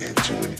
Into it